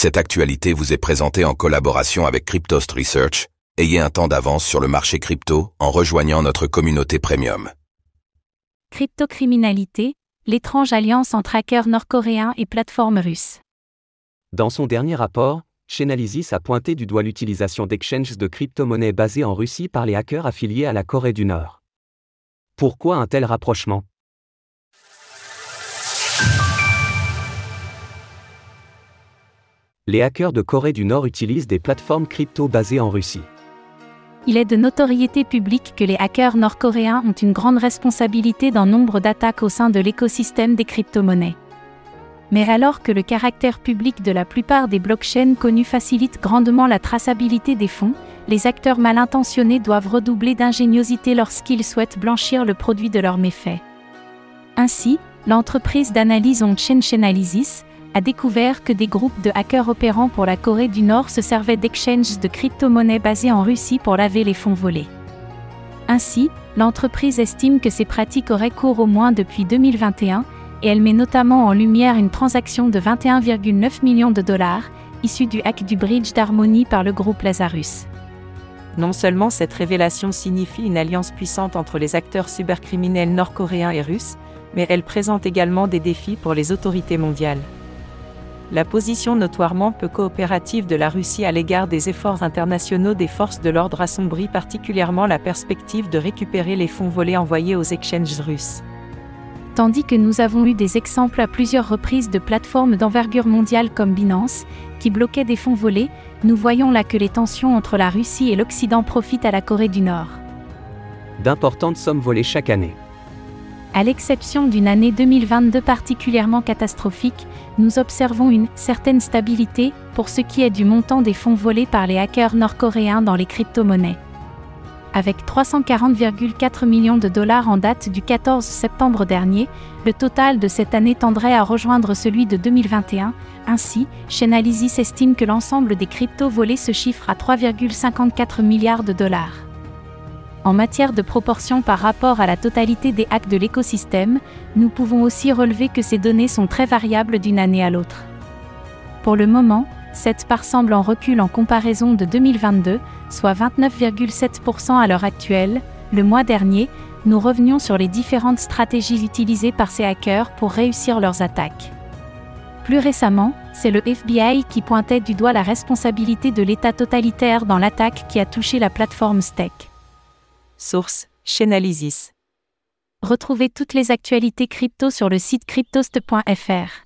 Cette actualité vous est présentée en collaboration avec Cryptost Research. Ayez un temps d'avance sur le marché crypto en rejoignant notre communauté premium. Cryptocriminalité, l'étrange alliance entre hackers nord-coréens et plateformes russes. Dans son dernier rapport, Chainalysis a pointé du doigt l'utilisation d'exchanges de crypto-monnaies basées en Russie par les hackers affiliés à la Corée du Nord. Pourquoi un tel rapprochement? Les hackers de Corée du Nord utilisent des plateformes crypto basées en Russie. Il est de notoriété publique que les hackers nord-coréens ont une grande responsabilité dans nombre d'attaques au sein de l'écosystème des crypto-monnaies. Mais alors que le caractère public de la plupart des blockchains connus facilite grandement la traçabilité des fonds, les acteurs mal intentionnés doivent redoubler d'ingéniosité lorsqu'ils souhaitent blanchir le produit de leurs méfaits. Ainsi, l'entreprise d'analyse on-chain a découvert que des groupes de hackers opérant pour la Corée du Nord se servaient d'exchanges de crypto-monnaies basées en Russie pour laver les fonds volés. Ainsi, l'entreprise estime que ces pratiques auraient cours au moins depuis 2021, et elle met notamment en lumière une transaction de 21,9 millions de dollars, issue du hack du bridge d'Harmonie par le groupe Lazarus. Non seulement cette révélation signifie une alliance puissante entre les acteurs cybercriminels nord-coréens et russes, mais elle présente également des défis pour les autorités mondiales. La position notoirement peu coopérative de la Russie à l'égard des efforts internationaux des forces de l'ordre assombrit particulièrement la perspective de récupérer les fonds volés envoyés aux exchanges russes. Tandis que nous avons eu des exemples à plusieurs reprises de plateformes d'envergure mondiale comme Binance, qui bloquaient des fonds volés, nous voyons là que les tensions entre la Russie et l'Occident profitent à la Corée du Nord. D'importantes sommes volées chaque année. À l'exception d'une année 2022 particulièrement catastrophique, nous observons une certaine stabilité pour ce qui est du montant des fonds volés par les hackers nord-coréens dans les crypto-monnaies. Avec 340,4 millions de dollars en date du 14 septembre dernier, le total de cette année tendrait à rejoindre celui de 2021. Ainsi, Chainalysis estime que l'ensemble des cryptos volés se chiffre à 3,54 milliards de dollars. En matière de proportion par rapport à la totalité des hacks de l'écosystème, nous pouvons aussi relever que ces données sont très variables d'une année à l'autre. Pour le moment, cette part semble en recul en comparaison de 2022, soit 29,7% à l'heure actuelle. Le mois dernier, nous revenions sur les différentes stratégies utilisées par ces hackers pour réussir leurs attaques. Plus récemment, c'est le FBI qui pointait du doigt la responsabilité de l'État totalitaire dans l'attaque qui a touché la plateforme Steak. Source Chainalysis. Retrouvez toutes les actualités crypto sur le site cryptost.fr.